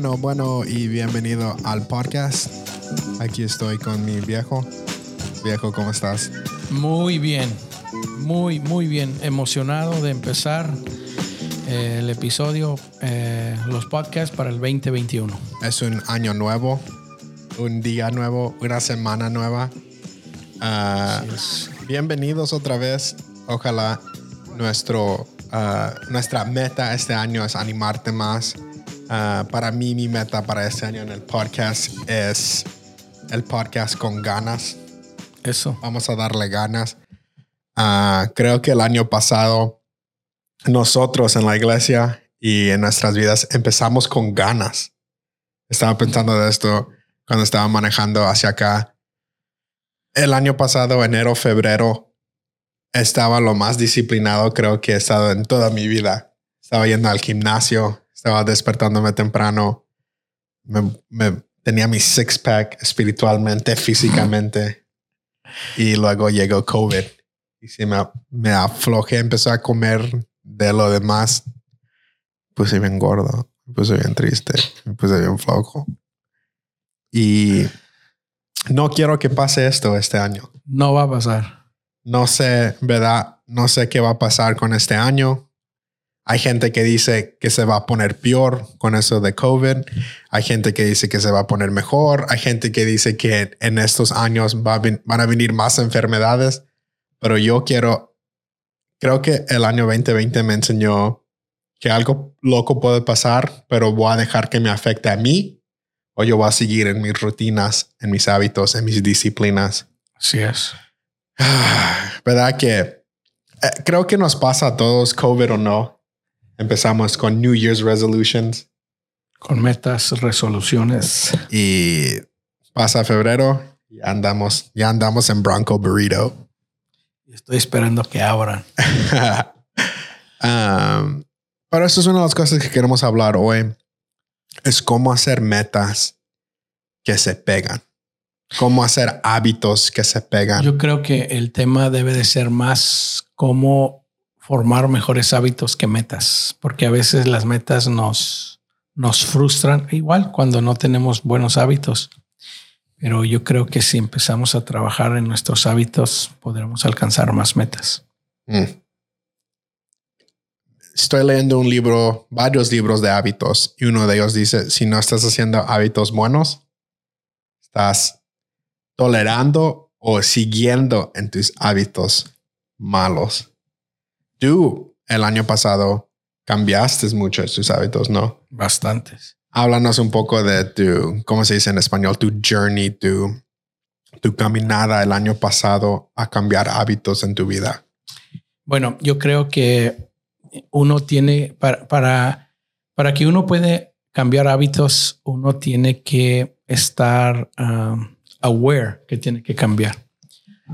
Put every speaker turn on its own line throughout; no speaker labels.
Bueno, bueno y bienvenido al podcast. Aquí estoy con mi viejo. Viejo, ¿cómo estás?
Muy bien, muy, muy bien. Emocionado de empezar eh, el episodio, eh, los podcasts para el 2021.
Es un año nuevo, un día nuevo, una semana nueva. Ah, bienvenidos otra vez. Ojalá nuestro, ah, nuestra meta este año es animarte más. Ah, para mí, mi meta para este año en el podcast es el podcast con ganas.
Eso.
Vamos a darle ganas. creo que el año pasado nosotros en la iglesia y en nuestras vidas empezamos con ganas. Estaba pensando de esto cuando estaba manejando hacia acá. El año pasado, enero, febrero, estaba lo más disciplinado creo que he estado en toda mi vida. Estaba yendo al gimnasio, estaba despertándome temprano, me, tenía mi six pack espiritualmente, físicamente. Y luego llegó COVID y si me, me aflojé, empecé a comer de lo demás. Puse bien gordo, me puse bien triste, me puse bien flojo. Y no quiero que pase esto este año.
No va a pasar.
No sé, ¿verdad? No sé qué va a pasar con este año. Hay gente que dice que se va a poner peor con eso de COVID. Hay gente que dice que se va a poner mejor. Hay gente que dice que en estos años van a venir más enfermedades. Pero yo quiero, creo que el año 2020 me enseñó que algo loco puede pasar, pero voy a dejar que me afecte a mí o yo voy a seguir en mis rutinas, en mis hábitos, en mis disciplinas.
Así es.
¿Verdad que eh, creo que nos pasa a todos, COVID o no? Empezamos con New Year's resolutions.
Con metas, resoluciones.
Y pasa febrero y andamos, ya andamos en Bronco Burrito.
Estoy esperando que abran.
um, pero eso es una de las cosas que queremos hablar hoy. Es cómo hacer metas que se pegan cómo hacer hábitos que se pegan.
Yo creo que el tema debe de ser más cómo formar mejores hábitos que metas, porque a veces las metas nos, nos frustran igual cuando no tenemos buenos hábitos. Pero yo creo que si empezamos a trabajar en nuestros hábitos, podremos alcanzar más metas. Mm.
Estoy leyendo un libro, varios libros de hábitos, y uno de ellos dice, si no estás haciendo hábitos buenos, estás tolerando o siguiendo en tus hábitos malos. Tú el año pasado cambiaste mucho tus hábitos, ¿no?
Bastantes.
Háblanos un poco de tu, ¿cómo se dice en español? Tu journey, tu, tu caminada el año pasado a cambiar hábitos en tu vida.
Bueno, yo creo que uno tiene, para, para, para que uno puede cambiar hábitos, uno tiene que estar um, aware que tiene que cambiar.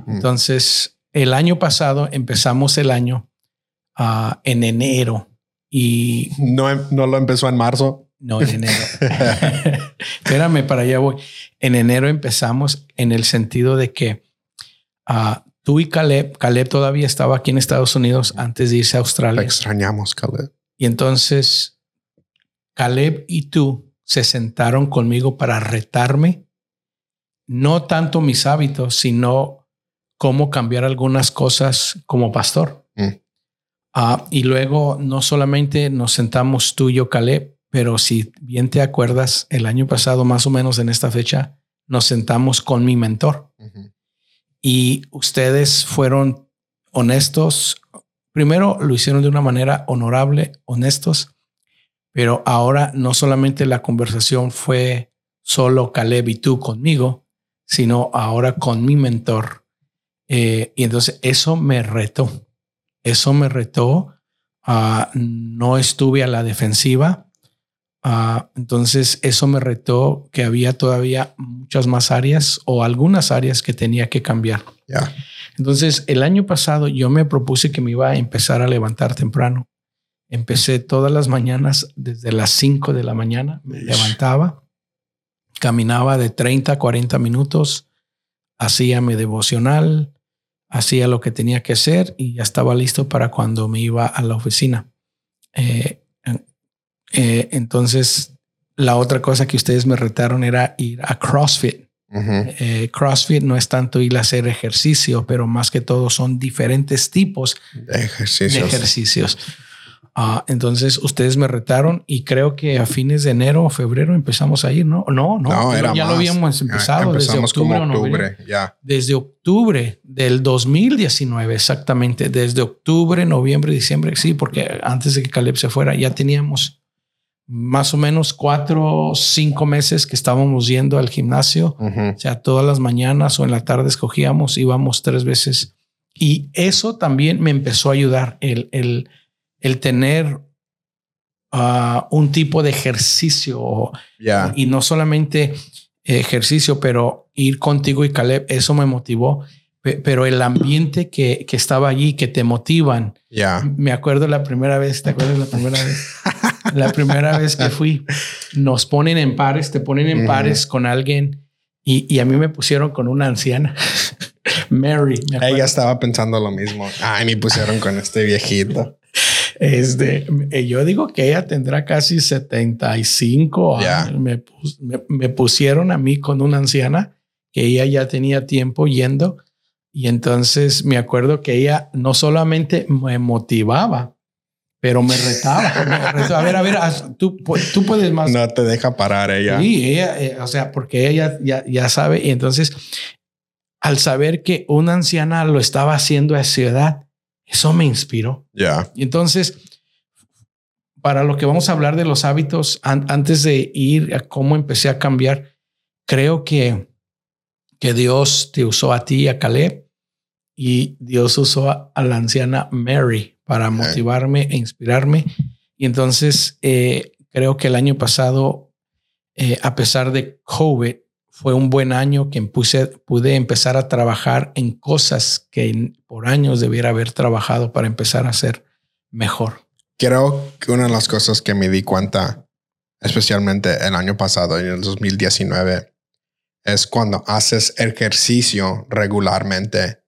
Entonces, el año pasado empezamos el año ah, en enero y...
No, no lo empezó en marzo.
No, en enero. Espérame, para allá voy. En enero empezamos en el sentido de que uh, tú y Caleb, Caleb todavía estaba aquí en Estados Unidos antes de irse a Australia.
extrañamos, Caleb.
Y entonces Caleb y tú se sentaron conmigo para retarme no tanto mis hábitos, sino cómo cambiar algunas cosas como pastor. Mm. Ah, y luego no solamente nos sentamos tú y yo, Caleb, pero si bien te acuerdas, el año pasado, más o menos en esta fecha, nos sentamos con mi mentor. Y ustedes fueron honestos. Primero lo hicieron de una manera honorable, honestos, pero ahora no solamente la conversación fue solo Caleb y tú conmigo, sino ahora con mi mentor. Eh, y entonces eso me retó, eso me retó. Ah, no estuve a la defensiva. Ah, entonces eso me retó que había todavía muchas más áreas o algunas áreas que tenía que cambiar. Entonces el año pasado yo me propuse que me iba a empezar a levantar temprano. Empecé todas las mañanas desde las 5 de la mañana, me levantaba Caminaba de 30 a 40 minutos, hacía mi devocional, hacía lo que tenía que hacer y ya estaba listo para cuando me iba a la oficina. Eh, eh, entonces, la otra cosa que ustedes me retaron era ir a CrossFit. Eh, CrossFit no es tanto ir a hacer ejercicio, pero más que todo son diferentes tipos
de ejercicios.
De ejercicios. Ah, entonces ustedes me retaron y creo que a fines de enero o febrero empezamos a ir, ¿no? No, no, ya lo habíamos empezado desde octubre, octubre ya. Desde octubre del 2019, exactamente. Desde octubre, noviembre, diciembre, sí, porque antes de que Caleb se fuera ya teníamos más o menos cuatro o cinco meses que estábamos yendo al gimnasio. O sea, todas las mañanas o en la tarde escogíamos, íbamos tres veces. Y eso también me empezó a ayudar, el, el el tener ah, un tipo de ejercicio y no solamente ejercicio, pero ir contigo y Caleb, eso me motivó. Pero el ambiente que, que estaba allí, que te motivan. Me acuerdo la primera vez, ¿te acuerdas la primera vez? la primera vez que fui, nos ponen en pares, te ponen en pares con alguien y, y, a mí me pusieron con una anciana. Mary.
Ella estaba pensando lo mismo. Ay, me pusieron con este viejito.
Este, yo digo que ella tendrá casi 75 años. Me, me, pusieron a mí con una anciana que ella ya tenía tiempo yendo. Y entonces me acuerdo que ella no solamente me motivaba, pero me retaba. A ver, a ver, tú, tú puedes más.
No te deja parar ella.
Sí, ella, eh, o sea, porque ella ya, ya sabe. Y entonces, al saber que una anciana lo estaba haciendo a esa edad, eso me inspiró.
Ya.
Y entonces, para lo que vamos a hablar de los hábitos, antes de ir a cómo empecé a cambiar, creo que, que Dios te usó a ti, a Caleb, y Dios usó a, la anciana Mary para motivarme e inspirarme. Y entonces, eh, creo que el año pasado, eh, a pesar de COVID, fue un buen año que pude empezar a trabajar en cosas que por años debiera haber trabajado para empezar a ser mejor.
Creo que una de las cosas que me di cuenta, especialmente el año pasado, en el 2019, es cuando haces ejercicio regularmente,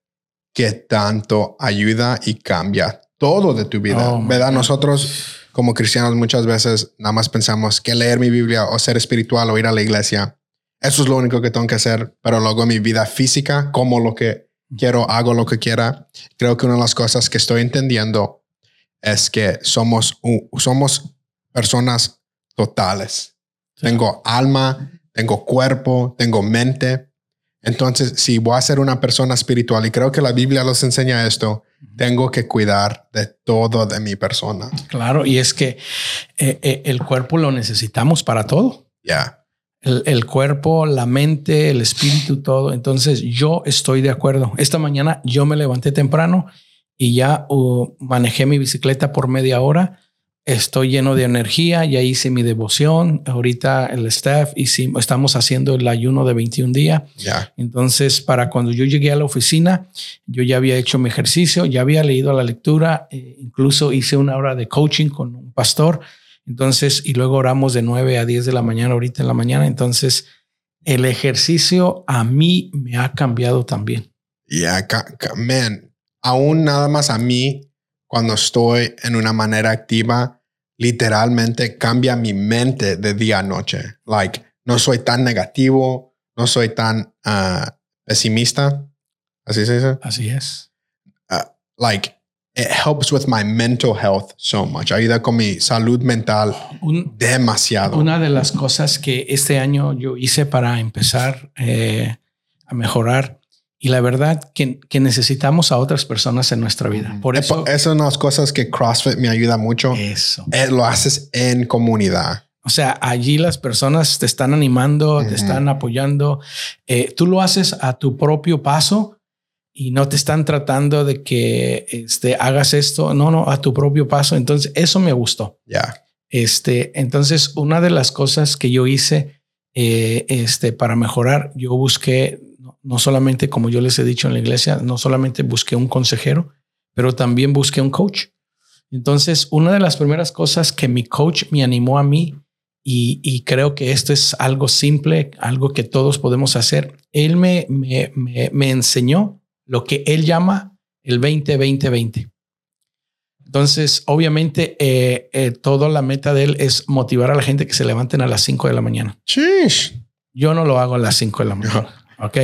que tanto ayuda y cambia todo de tu vida. Oh, ¿Verdad? Nosotros como cristianos muchas veces nada más pensamos que leer mi Biblia o ser espiritual o ir a la iglesia eso es lo único que tengo que hacer, pero luego mi vida física, como lo que quiero, hago lo que quiera. Creo que una de las cosas que estoy entendiendo es que somos, somos personas totales. Tengo alma, tengo cuerpo, tengo mente. Entonces, si voy a ser una persona espiritual, y creo que la Biblia nos enseña esto, tengo que cuidar de todo de mi persona.
Claro, y es que eh, eh, el cuerpo lo necesitamos para todo.
Ya
el, cuerpo, la mente, el espíritu, todo. Entonces yo estoy de acuerdo. Esta mañana yo me levanté temprano y ya uh, manejé mi bicicleta por media hora. Estoy lleno de energía, ya hice mi devoción. Ahorita el staff y estamos haciendo el ayuno de 21 días. Entonces, para cuando yo llegué a la oficina, yo ya había hecho mi ejercicio, ya había leído la lectura, eh, incluso hice una hora de coaching con un pastor. Entonces, y luego oramos de 9 a 10 de la mañana, ahorita en la mañana. Entonces, el ejercicio a mí me ha cambiado también.
Y acá, man, aún nada más a mí, cuando estoy en una manera activa, literalmente cambia mi mente de día a noche. Like, no soy tan negativo, no soy tan ah, pesimista. Así se dice.
Así es.
Uh, like, it helps with my mental health so much. Ayuda con mi salud mental demasiado.
Una de las cosas que este año yo hice para empezar eh, a mejorar y la verdad que, que, necesitamos a otras personas en nuestra vida. Por eso,
es una de las cosas que CrossFit me ayuda mucho.
Eso.
Eh, lo haces en comunidad.
O sea, allí las personas te están animando, te están apoyando. Eh, tú lo haces a tu propio paso, y no te están tratando de que este, hagas esto, no, no, a tu propio paso. Entonces, eso me gustó.
Ya.
Este, entonces, una de las cosas que yo hice eh, este, para mejorar, yo busqué, no, solamente como yo les he dicho en la iglesia, no solamente busqué un consejero, pero también busqué un coach. Entonces, una de las primeras cosas que mi coach me animó a mí, y, y creo que esto es algo simple, algo que todos podemos hacer, él me, me, me, me enseñó lo que él llama el 20-20-20. Entonces, obviamente, eh, eh, toda la meta de él es motivar a la gente que se levanten a las 5 de la mañana. Yo no lo hago a las 5 de la mañana. Ok.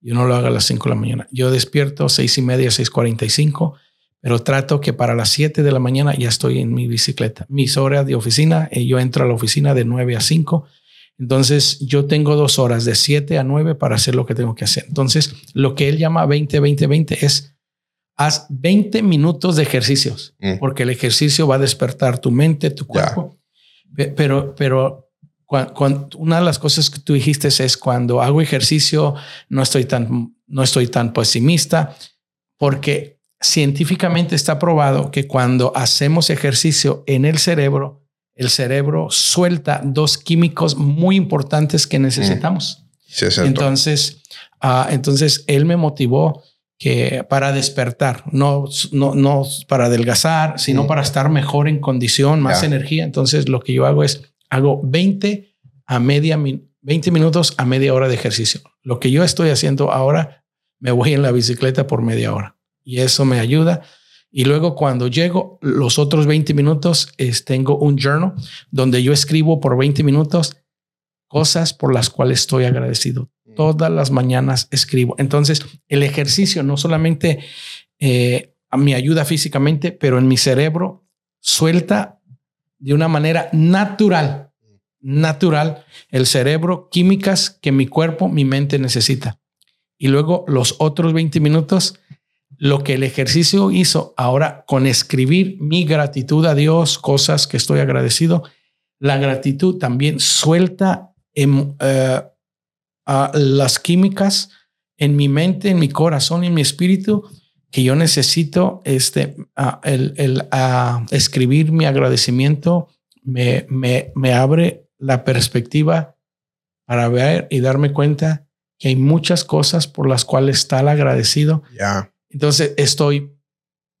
Yo no lo hago a las 5 de la mañana. Yo despierto seis y media, 6:45, pero trato que para las 7 de la mañana ya estoy en mi bicicleta. Mis horas de oficina, y yo entro a la oficina de 9 a 5. Entonces, yo tengo dos horas de 7 a 9 para hacer lo que tengo que hacer. Entonces, lo que él llama 20-20-20 es haz 20 minutos de ejercicios, mm. porque el ejercicio va a despertar tu mente, tu cuerpo. Pero, pero una de las cosas que tú dijiste es cuando hago ejercicio no estoy tan, no estoy tan pesimista, porque científicamente está probado que cuando hacemos ejercicio en el cerebro, el cerebro suelta dos químicos muy importantes que necesitamos. Mm. entonces, uh, entonces él me motivó que para despertar, no, no, no para adelgazar, sino para estar mejor en condición, más energía. Entonces lo que yo hago es, hago 20 a media, 20 minutos a media hora de ejercicio. Lo que yo estoy haciendo ahora, me voy en la bicicleta por media hora y eso me ayuda. Y luego cuando llego, los otros 20 minutos, es, tengo un journal donde yo escribo por 20 minutos cosas por las cuales estoy agradecido todas las mañanas escribo. Entonces, el ejercicio no solamente eh, me ayuda físicamente, pero en mi cerebro suelta de una manera natural, natural, el cerebro, químicas que mi cuerpo, mi mente necesita. Y luego los otros 20 minutos, lo que el ejercicio hizo ahora con escribir mi gratitud a Dios, cosas que estoy agradecido, la gratitud también suelta en, eh, las químicas en mi mente, en mi corazón y en mi espíritu que yo necesito este, el, escribir mi agradecimiento me, me, abre la perspectiva para ver y darme cuenta que hay muchas cosas por las cuales estar agradecido. Entonces estoy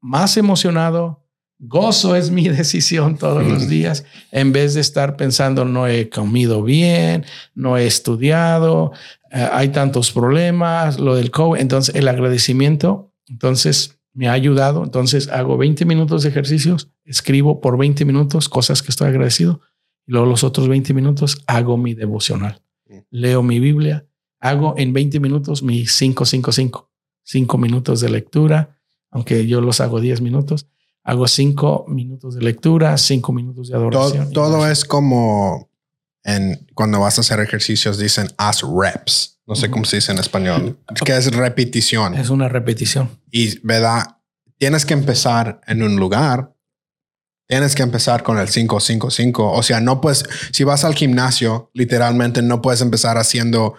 más emocionado, Gozo es mi decisión todos los días, en vez de estar pensando, no he comido bien, no he estudiado, eh, hay tantos problemas, lo del COVID. Entonces, el agradecimiento, entonces, me ha ayudado. Entonces, hago 20 minutos de ejercicios, escribo por 20 minutos cosas que estoy agradecido, y luego los otros 20 minutos hago mi devocional. Leo mi Biblia, hago en 20 minutos mi 5, 5, 5, 5 minutos de lectura, aunque yo los hago 10 minutos hago cinco minutos de lectura, cinco minutos de adoración.
Todo, es como en, cuando vas a hacer ejercicios, dicen haz reps. No sé cómo se dice en español. Que es repetición.
Es una repetición.
Y, ¿verdad? Tienes que empezar en un lugar. Tienes que empezar con el 5, 5, 5. O sea, no puedes, si vas al gimnasio, literalmente no puedes empezar haciendo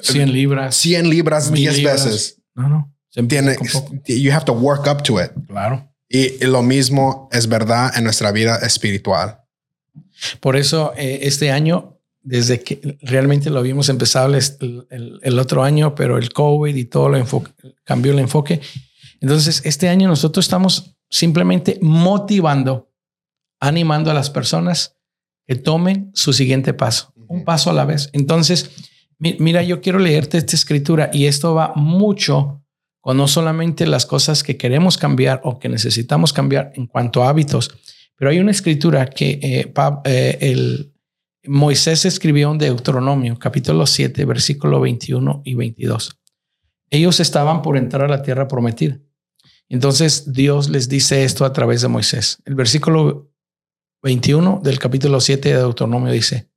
100 libras,
100 libras 10 veces.
No, no.
Tiene, you have to work up to it.
Claro.
Y lo mismo es verdad en nuestra vida espiritual.
Por eso eh, este año, desde que realmente lo habíamos empezado el, otro año, pero el COVID y todo lo enfoque, cambió el enfoque. Entonces, este año nosotros estamos simplemente motivando, animando a las personas que tomen su siguiente paso, un paso a la vez. Entonces, mira, yo quiero leerte esta escritura y esto va mucho con no solamente las cosas que queremos cambiar o que necesitamos cambiar en cuanto a hábitos, pero hay una escritura que eh, eh, el Moisés escribió en Deuteronomio, capítulo 7, versículo 21 y 22. Ellos estaban por entrar a la tierra prometida. Entonces Dios les dice esto a través de Moisés. El versículo 21 del capítulo 7 de Deuteronomio dice,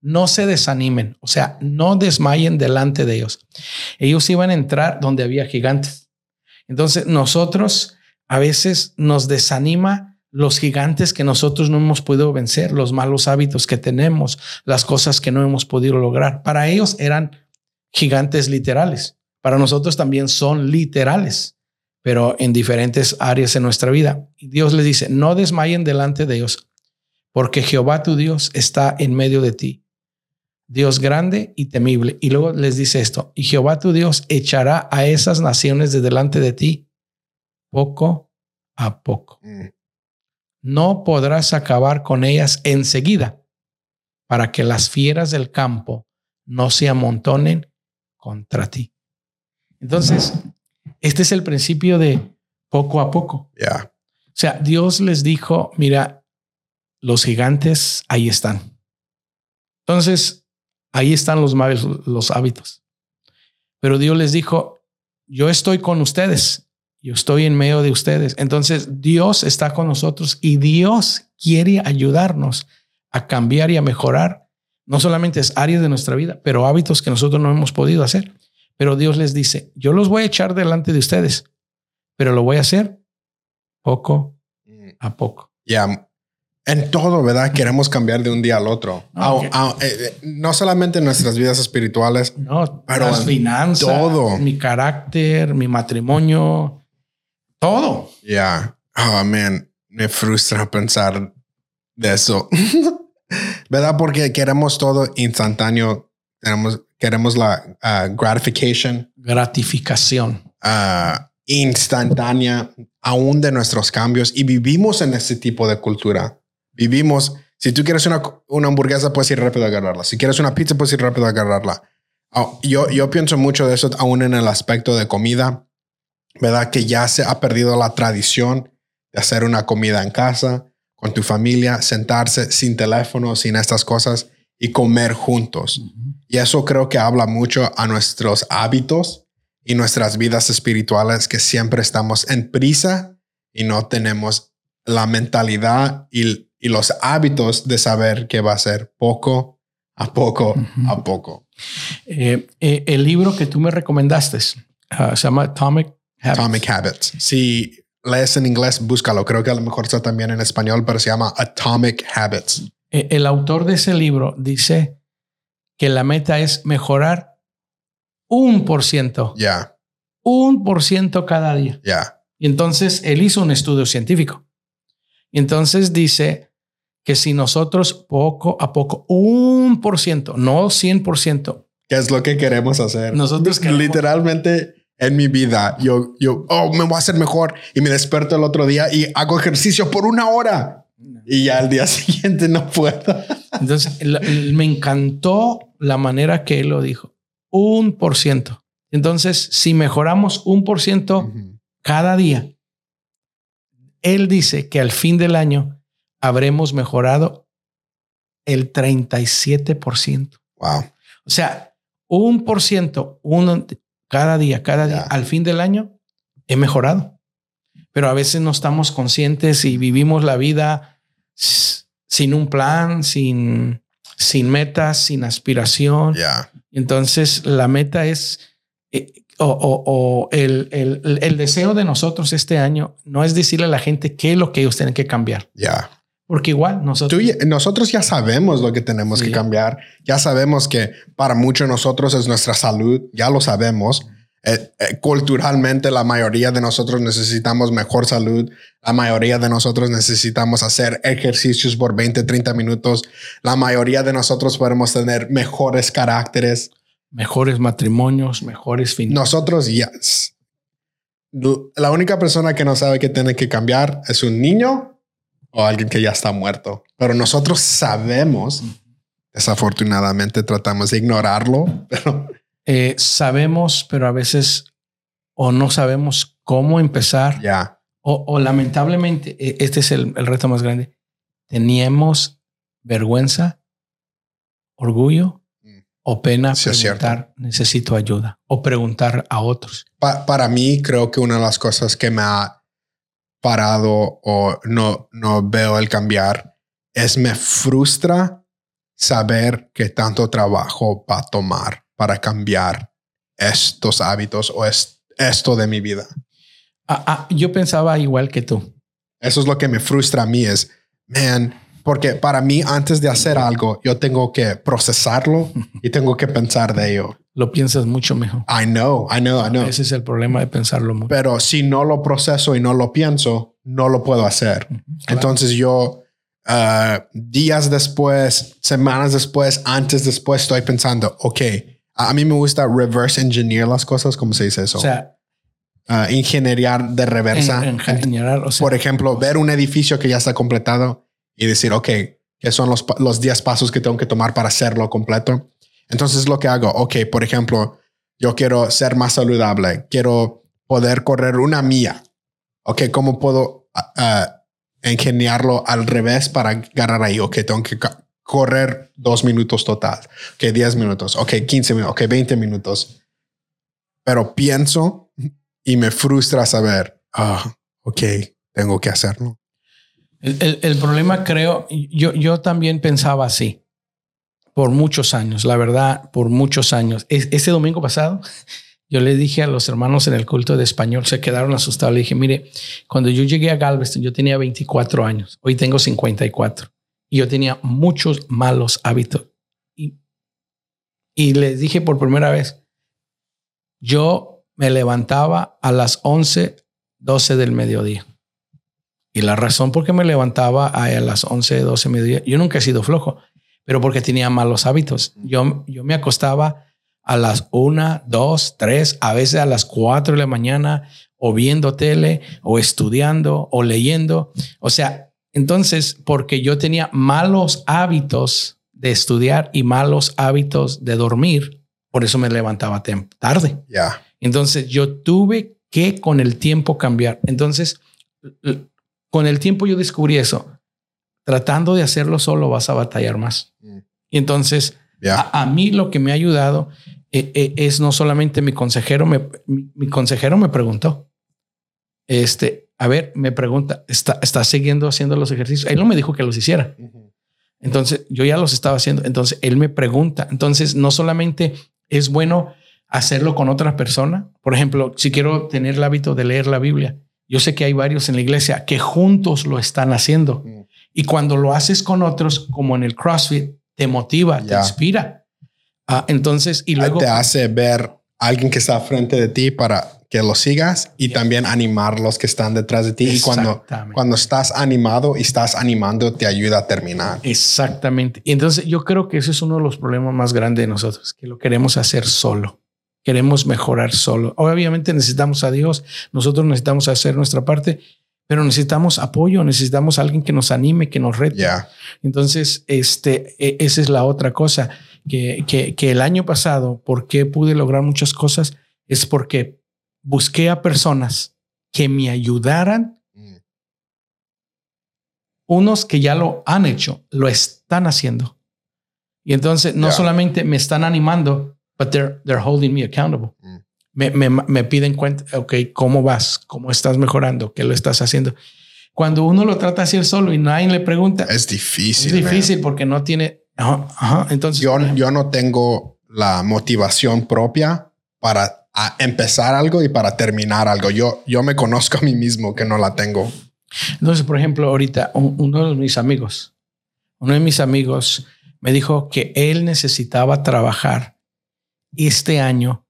no se desanimen, o sea, no desmayen delante de ellos. Ellos iban a entrar donde había gigantes. Entonces, nosotros a veces nos desanima los gigantes que nosotros no hemos podido vencer, los malos hábitos que tenemos, las cosas que no hemos podido lograr. Para ellos eran gigantes literales. Para nosotros también son literales, pero en diferentes áreas de nuestra vida. Dios les dice, no desmayen delante de ellos, porque Jehová tu Dios está en medio de ti Dios grande y temible. Y luego les dice esto, y Jehová tu Dios echará a esas naciones de delante de ti poco a poco. Mm. No podrás acabar con ellas enseguida para que las fieras del campo no se amontonen contra ti. Entonces, este es el principio de poco a poco.
Ya.
sea, Dios les dijo, mira, los gigantes ahí están. Entonces, ahí están los, los hábitos. Pero Dios les dijo, yo estoy con ustedes, yo estoy en medio de ustedes. Entonces, Dios está con nosotros y Dios quiere ayudarnos a cambiar y a mejorar no solamente es áreas de nuestra vida, pero hábitos que nosotros no hemos podido hacer. Pero Dios les dice, yo los voy a echar delante de ustedes, pero lo voy a hacer poco mm. a poco.
Ya, en todo, ¿verdad? Queremos cambiar de un día al otro. Eh, eh, no solamente en nuestras vidas espirituales,
no, pero las finanzas, todo. mi carácter, mi matrimonio, todo.
Ya, oh man, me frustra pensar de eso. ¿verdad? Porque queremos todo instantáneo, queremos, queremos la uh, gratification.
Gratificación.
Uh, instantánea aún de nuestros cambios y vivimos en ese tipo de cultura. Vivimos, si tú quieres una, una hamburguesa, puedes ir rápido a agarrarla. Si quieres una pizza, puedes ir rápido a agarrarla. Oh, yo, yo pienso mucho de eso aún en el aspecto de comida, ¿verdad? Que ya se ha perdido la tradición de hacer una comida en casa con tu familia, sentarse sin teléfono, sin estas cosas y comer juntos. Y eso creo que habla mucho a nuestros hábitos y nuestras vidas espirituales, que siempre estamos en prisa y no tenemos la mentalidad y, los hábitos de saber que va a ser poco a poco a poco.
Eh, eh, el libro que tú me recomendaste ah, se llama Atomic
Habits. Atomic Habits. Sí, lees en inglés, búscalo. Creo que a lo mejor está también en español, pero se llama Atomic Habits.
Eh, el autor de ese libro dice que la meta es mejorar un por ciento.
Ya.
Un por ciento cada día.
Ya.
Y entonces él hizo un estudio científico. Y entonces dice que si nosotros poco a poco, un por ciento, no cien por ciento.
¿Qué es lo que queremos hacer?
Nosotros
literalmente en mi vida. Yo, yo, oh, me voy a hacer mejor y me desperto el otro día y hago ejercicio por una hora y ya al día siguiente no puedo.
Entonces, me encantó la manera que él lo dijo. Un por ciento. Entonces, si mejoramos un por ciento cada día, él dice que al fin del año habremos mejorado el 37%.
Wow.
O sea, un por ciento, uno, cada día, cada día, al fin del año, he mejorado. Pero a veces no estamos conscientes y vivimos la vida sin un plan, sin, sin metas, sin aspiración. Entonces, la meta es, eh, o, el, el, deseo de nosotros este año no es decirle a la gente qué es lo que ellos tienen que cambiar.
Ya.
Porque igual nosotros...
nosotros ya sabemos lo que tenemos que cambiar. Ya sabemos que para muchos de nosotros es nuestra salud. Ya lo sabemos. Eh, eh, culturalmente la mayoría de nosotros necesitamos mejor salud. La mayoría de nosotros necesitamos hacer ejercicios por 20, 30 minutos. La mayoría de nosotros podemos tener mejores caracteres.
Mejores matrimonios, mejores finanzas.
Nosotros, yes. La única persona que no sabe que tiene que cambiar es un niño o alguien que ya está muerto. Pero nosotros sabemos, desafortunadamente tratamos de ignorarlo, pero...
Eh, sabemos, pero a veces o no sabemos cómo empezar.
Ya.
O, lamentablemente, e, este es el, reto más grande. Teníamos vergüenza, orgullo mm. o pena preguntar, necesito ayuda o preguntar a otros.
para mí, creo que una de las cosas que me ha parado o no, no veo el cambiar, es me frustra saber que tanto trabajo va a tomar para cambiar estos hábitos o esto de mi vida.
Ah, ah, yo pensaba igual que tú.
Eso es lo que me frustra a mí es, man, porque para mí antes de hacer algo, yo tengo que procesarlo y tengo que pensar de ello
lo piensas mucho mejor.
I know, I know, I know.
Ese es el problema de pensarlo mucho.
Pero si no lo proceso y no lo pienso, no lo puedo hacer. Entonces yo uh, días después, semanas después, antes después estoy pensando, ok, a mí me gusta reverse engineer las cosas, ¿cómo se dice eso?
O sea,
uh, ingeniar de reversa. Por ejemplo, ver un edificio que ya está completado y decir, ok, ¿qué son los, los 10 pasos que tengo que tomar para hacerlo completo? Entonces lo que hago, ok, por ejemplo, yo quiero ser más saludable, quiero poder correr una mía. Ok, ¿cómo puedo uh, ingeniarlo al revés para agarrar ahí. Ok, tengo que correr dos minutos total. Ok, 10 minutos. Ok, 15 minutos. Ok, 20 minutos. Pero pienso y me frustra saber, ah, ok, tengo que hacerlo.
El, el, problema creo, yo, yo también pensaba así por muchos años, la verdad, por muchos años. Ese domingo pasado, yo le dije a los hermanos en el culto de español, se quedaron asustados. Le dije, mire, cuando yo llegué a Galveston, yo tenía 24 años, hoy tengo 54 y yo tenía muchos malos hábitos. Y, y les dije por primera vez, yo me levantaba a las 11, 12 del mediodía. Y la razón por qué me levantaba a las 11, 12 mediodía, yo nunca he sido flojo pero porque tenía malos hábitos. Yo, yo me acostaba a las una, dos, tres, a veces a las cuatro de la mañana, o viendo tele, o estudiando, o leyendo. O sea, entonces, porque yo tenía malos hábitos de estudiar y malos hábitos de dormir, por eso me levantaba tarde.
Ya.
Entonces, yo tuve que con el tiempo cambiar. Entonces, con el tiempo yo descubrí eso tratando de hacerlo solo vas a batallar más. Mm. Y entonces, a, mí lo que me ha ayudado eh, eh, es no solamente mi consejero, me, mi, consejero me preguntó, este, a ver, me pregunta, ¿está, está siguiendo haciendo los ejercicios? Él no me dijo que los hiciera. Entonces, yo ya los estaba haciendo. Entonces, él me pregunta. Entonces, no solamente es bueno hacerlo con otra persona. Por ejemplo, si quiero tener el hábito de leer la Biblia, yo sé que hay varios en la iglesia que juntos lo están haciendo. Mm. Y cuando lo haces con otros, como en el CrossFit, te motiva, te inspira. Ah, entonces, y luego...
Te hace ver a alguien que está frente de ti para que lo sigas y también animar los que están detrás de ti. Y cuando, cuando estás animado y estás animando, te ayuda a terminar.
Exactamente. Y entonces yo creo que ese es uno de los problemas más grandes de nosotros, que lo queremos hacer solo. Queremos mejorar solo. Obviamente necesitamos a Dios, nosotros necesitamos hacer nuestra parte, pero necesitamos apoyo, necesitamos alguien que nos anime, que nos rete. Entonces, este, e, esa es la otra cosa, que, que, el año pasado, ¿por qué pude lograr muchas cosas? Es porque busqué a personas que me ayudaran. Mm. Unos que ya lo han hecho, lo están haciendo. Y entonces no solamente me están animando, but they're, they're holding me accountable. Mm me, me, piden cuenta, ok, ¿cómo vas? ¿Cómo estás mejorando? ¿Qué lo estás haciendo? Cuando uno lo trata así solo y nadie le pregunta.
Es difícil.
Es difícil porque no tiene... entonces...
Yo, yo no tengo la motivación propia para empezar algo y para terminar algo. Yo, yo me conozco a mí mismo que no la tengo.
Entonces, por ejemplo, ahorita uno de mis amigos, uno de mis amigos me dijo que él necesitaba trabajar este año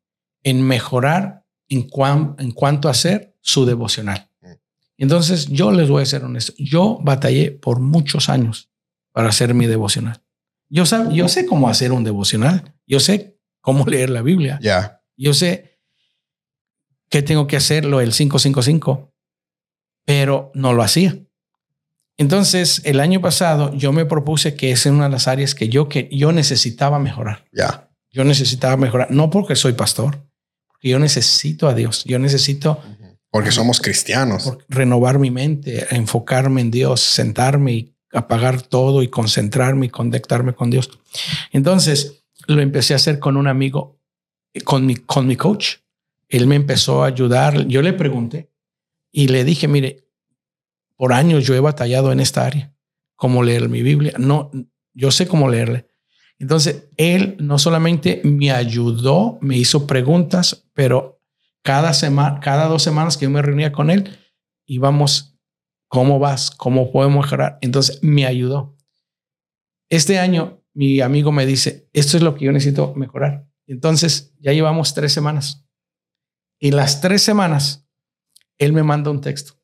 en mejorar en, en cuanto a hacer su devocional. Mm. Entonces, yo les voy a ser honesto. Yo batallé por muchos años para hacer mi devocional. Yo, yo sé cómo hacer un devocional. Yo sé cómo leer la Biblia.
Ya.
Yo sé qué tengo que hacer, lo del 555, pero no lo hacía. Entonces, el año pasado yo me propuse que es una de las áreas que yo, que yo necesitaba mejorar.
Ya.
Yo necesitaba mejorar, no porque soy pastor, yo necesito a Dios. Yo necesito.
Porque somos cristianos.
Renovar mi mente, enfocarme en Dios, sentarme y apagar todo y concentrarme y conectarme con Dios. Entonces lo empecé a hacer con un amigo, con mi, con mi coach. Él me empezó a ayudar. Yo le pregunté y le dije, mire, por años yo he batallado en esta área. ¿Cómo leer mi Biblia? No, yo sé cómo leerle, entonces, él no solamente me ayudó, me hizo preguntas, pero cada semana, cada dos semanas que yo me reunía con él, íbamos, ¿cómo vas? ¿Cómo podemos mejorar? Entonces, me ayudó. Este año, mi amigo me dice, esto es lo que yo necesito mejorar. Entonces, ya llevamos tres semanas. Y las tres semanas, él me manda un texto.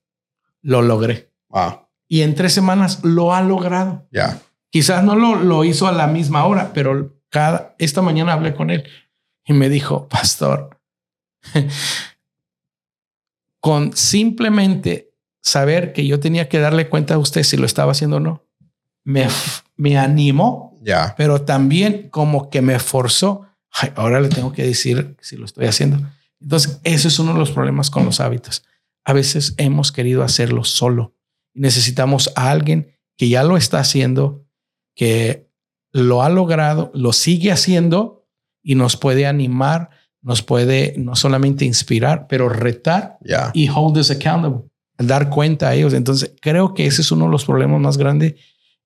Lo logré. Y en tres semanas lo ha logrado.
Ya.
Quizás no lo, lo hizo a la misma hora, pero cada, esta mañana hablé con él y me dijo, pastor, con simplemente saber que yo tenía que darle cuenta a usted si lo estaba haciendo o no, me, me animó,
ya
pero también como que me forzó. ahora le tengo que decir si lo estoy haciendo. Entonces, eso es uno de los problemas con los hábitos. a veces hemos querido hacerlo solo. Necesitamos a alguien que ya lo está haciendo, que lo ha logrado, lo sigue haciendo y nos puede animar, nos puede no solamente inspirar, pero retar y hold us accountable, dar cuenta a ellos. Entonces, creo que ese es uno de los problemas más grandes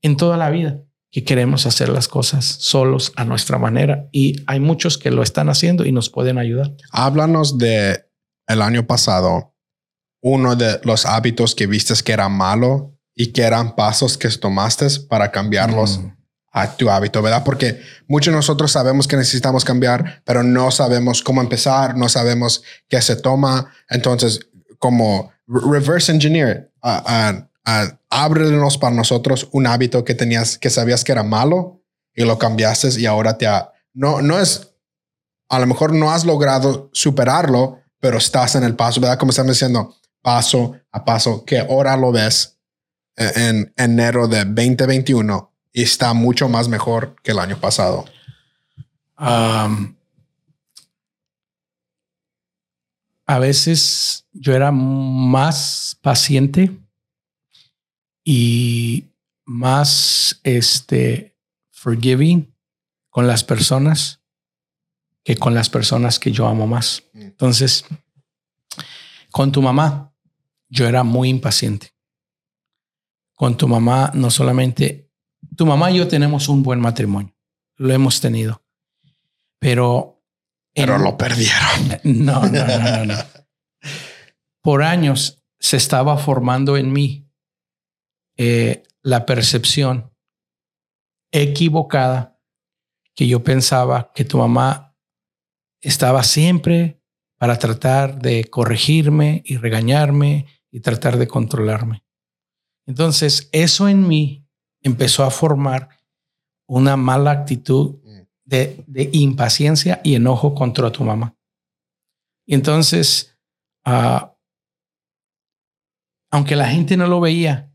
en toda la vida, que queremos hacer las cosas solos a nuestra manera y hay muchos que lo están haciendo y nos pueden ayudar.
Háblanos de el año pasado, uno de los hábitos que vistes que era malo y que eran pasos que tomaste para cambiarlos. Mm a tu hábito, ¿verdad? Porque muchos de nosotros sabemos que necesitamos cambiar, pero no sabemos cómo empezar, no sabemos qué se toma. Entonces, como reverse engineer, uh, ábrenos para nosotros un hábito que tenías, que sabías que era malo y lo cambiaste y ahora te ha, no, no es, a lo mejor no has logrado superarlo, pero estás en el paso, ¿verdad? Como estamos diciendo, paso a paso, que ahora lo ves en enero de 2021 y está mucho más mejor que el año pasado.
a veces yo era más paciente y más este forgiving con las personas que con las personas que yo amo más. Mm. Entonces, con tu mamá, yo era muy impaciente. Con tu mamá, no solamente tu mamá y yo tenemos un buen matrimonio. Lo hemos tenido. Pero.
Pero lo perdieron.
No, no, no, no, Por años se estaba formando en mí eh, la percepción equivocada que yo pensaba que tu mamá estaba siempre para tratar de corregirme y regañarme y tratar de controlarme. Entonces, eso en mí empezó a formar una mala actitud mm. de, impaciencia y enojo contra tu mamá. Y entonces, ah, aunque la gente no lo veía,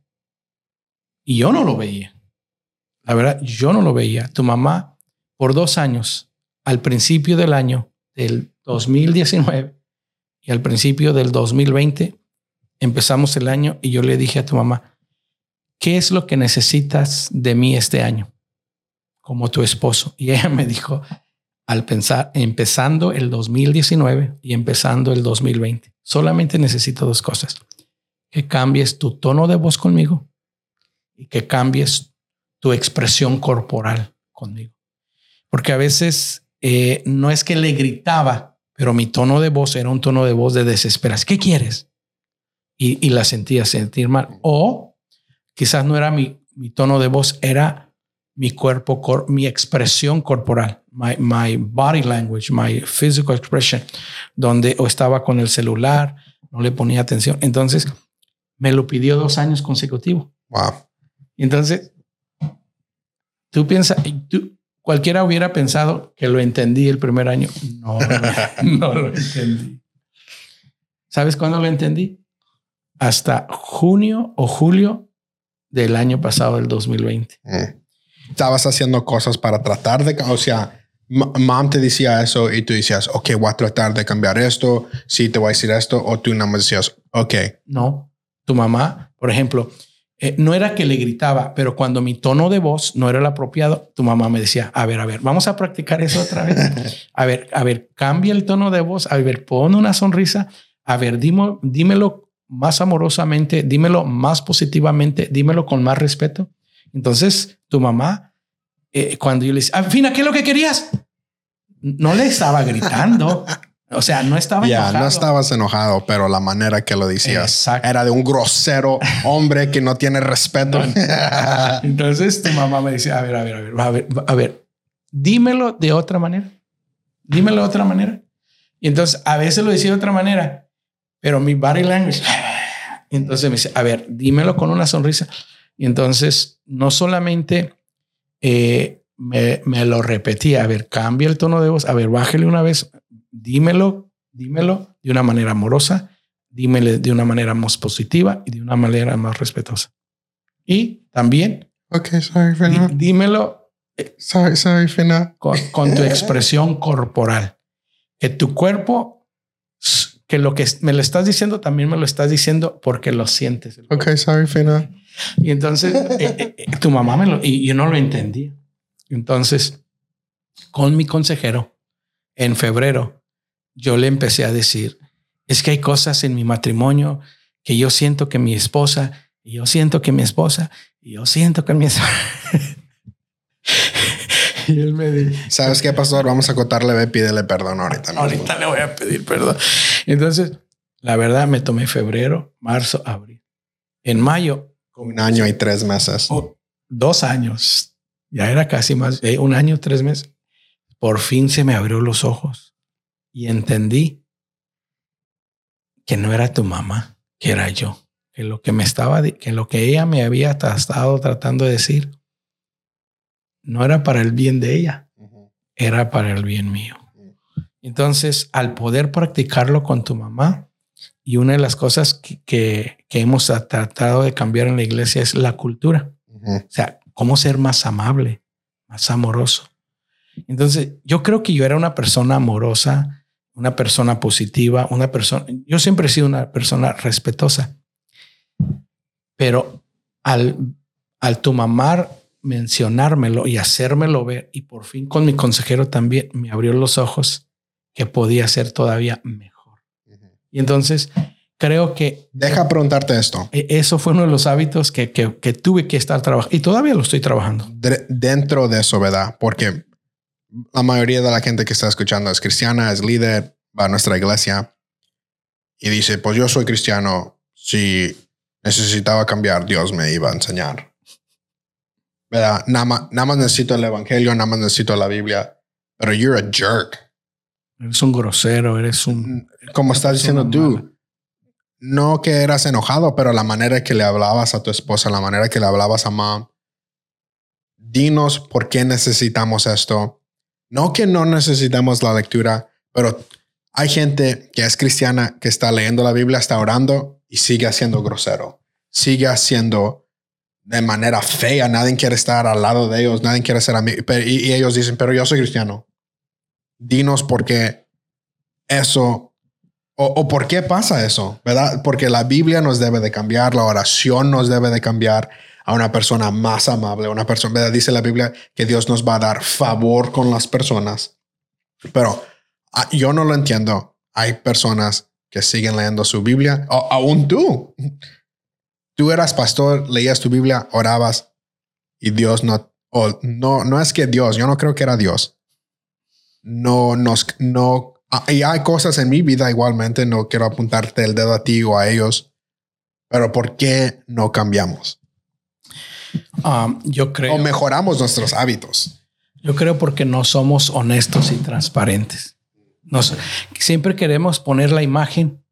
y yo no lo veía, la verdad, yo no lo veía, tu mamá por dos años, al principio del año del 2019 y al principio del 2020, empezamos el año y yo le dije a tu mamá, ¿qué es lo que necesitas de mí este año como tu esposo? Y ella me dijo, al pensar, empezando el 2019 y empezando el 2020, solamente necesito dos cosas. Que cambies tu tono de voz conmigo y que cambies tu expresión corporal conmigo. Porque a veces eh, no es que le gritaba, pero mi tono de voz era un tono de voz de desesperación. ¿Qué quieres? Y, y la sentía sentir mal. O quizás no era mi, mi tono de voz, era mi cuerpo, mi expresión corporal, my, my, body language, my physical expression, donde o estaba con el celular, no le ponía atención. Entonces, me lo pidió dos años consecutivos.
Wow.
Entonces, tú piensas, tú, cualquiera hubiera pensado que lo entendí el primer año. No, no lo entendí. ¿Sabes cuándo lo entendí? Hasta junio o julio del año pasado, del 2020.
Eh, estabas haciendo cosas para tratar de, o sea, mom te decía eso y tú decías, ok, voy a tratar de cambiar esto, sí, te voy a decir esto, o tú nada más decías, ok.
No, tu mamá, por ejemplo, eh, no era que le gritaba, pero cuando mi tono de voz no era el apropiado, tu mamá me decía, a ver, a ver, vamos a practicar eso otra vez. A ver, a ver, cambia el tono de voz, a ver, pon una sonrisa, a ver, dímelo más amorosamente, dímelo más positivamente, dímelo con más respeto. Entonces, tu mamá, eh, cuando yo le decía, Fina, ¿qué es lo que querías? No le estaba gritando. O sea, no estaba
Ya, no estabas enojado, pero la manera que lo decías era de un grosero hombre que no tiene respeto.
Entonces tu mamá me decía, a ver, a ver, a ver, a ver, a ver, dímelo de otra manera. Dímelo de otra manera. Y entonces a veces lo decía de otra manera, pero mi body language entonces me dice, a ver, dímelo con una sonrisa. Y entonces no solamente eh, me, lo repetía, a ver, cambia el tono de voz, a ver, bájale una vez, dímelo, dímelo de una manera amorosa, dímelo de una manera más positiva y de una manera más respetuosa. Y también,
okay, sorry,
dímelo
eh, sorry, sorry,
con, con tu expresión corporal, que tu cuerpo que lo que me lo estás diciendo también me lo estás diciendo porque lo sientes.
Ok, sorry, Fina.
Y entonces eh, eh, eh, tu mamá me lo, y yo no lo entendía. Entonces, con mi consejero, en febrero, yo le empecé a decir, es que hay cosas en mi matrimonio que yo siento que mi esposa, y yo siento que mi esposa, y yo siento que mi esposa.
y él me dijo, ¿sabes qué, pastor? Vamos a contarle, ve, pídele perdón ahorita.
Ahorita le voy a pedir perdón. Entonces, la verdad, me tomé febrero, marzo, abril. En mayo.
Un año y tres meses.
Oh, dos años. Ya era casi más, eh, un año, tres meses. Por fin se me abrió los ojos y entendí que no era tu mamá, que era yo. Que lo que me estaba, que lo que ella me había estado tratando de decir no era para el bien de ella, era para el bien mío. Entonces, al poder practicarlo con tu mamá, y una de las cosas que, hemos tratado de cambiar en la iglesia es la cultura. O sea, cómo ser más amable, más amoroso. Entonces, yo creo que yo era una persona amorosa, una persona positiva, una persona, yo siempre he sido una persona respetuosa, pero al, al tu mamá mencionármelo y hacérmelo ver, y por fin con mi consejero también me abrió los ojos que podía ser todavía mejor. Y entonces creo que...
Deja preguntarte esto.
E, eso fue uno de los hábitos que, que, que tuve que estar trabajando y todavía lo estoy trabajando.
dentro de eso, ¿verdad? Porque la mayoría de la gente que está escuchando es cristiana, es líder, va a nuestra iglesia y dice, pues yo soy cristiano, si necesitaba cambiar, Dios me iba a enseñar. ¿Verdad? Nada más, nada más necesito el evangelio, nada más necesito la Biblia, pero you're a jerk.
Eres un grosero, eres un...
Mm, como estás diciendo tú, no que eras enojado, pero la manera que le hablabas a tu esposa, la manera que le hablabas a mom, dinos por qué necesitamos esto. No que no necesitamos la lectura, pero hay gente que es cristiana que está leyendo la Biblia, está orando y sigue siendo grosero, sigue haciendo de manera fea, nadie quiere estar al lado de ellos, nadie quiere ser amigo. Y, y, ellos dicen, pero yo soy cristiano. Dinos por qué eso, o, o, por qué pasa eso, ¿verdad? Porque la Biblia nos debe de cambiar, la oración nos debe de cambiar a una persona más amable, una persona, ¿verdad? Dice la Biblia que Dios nos va a dar favor con las personas. Pero ah, yo no lo entiendo. Hay personas que siguen leyendo su Biblia, o, aún tú tú eras pastor, leías tu Biblia, orabas y Dios no, no, no es que Dios, yo no creo que era Dios. No nos, no, ah, y hay cosas en mi vida igualmente, no quiero apuntarte el dedo a ti o a ellos, pero ¿por qué no cambiamos?
Um, yo creo.
O mejoramos nuestros hábitos.
Yo creo porque no somos honestos y transparentes. Nos, siempre queremos poner la imagen,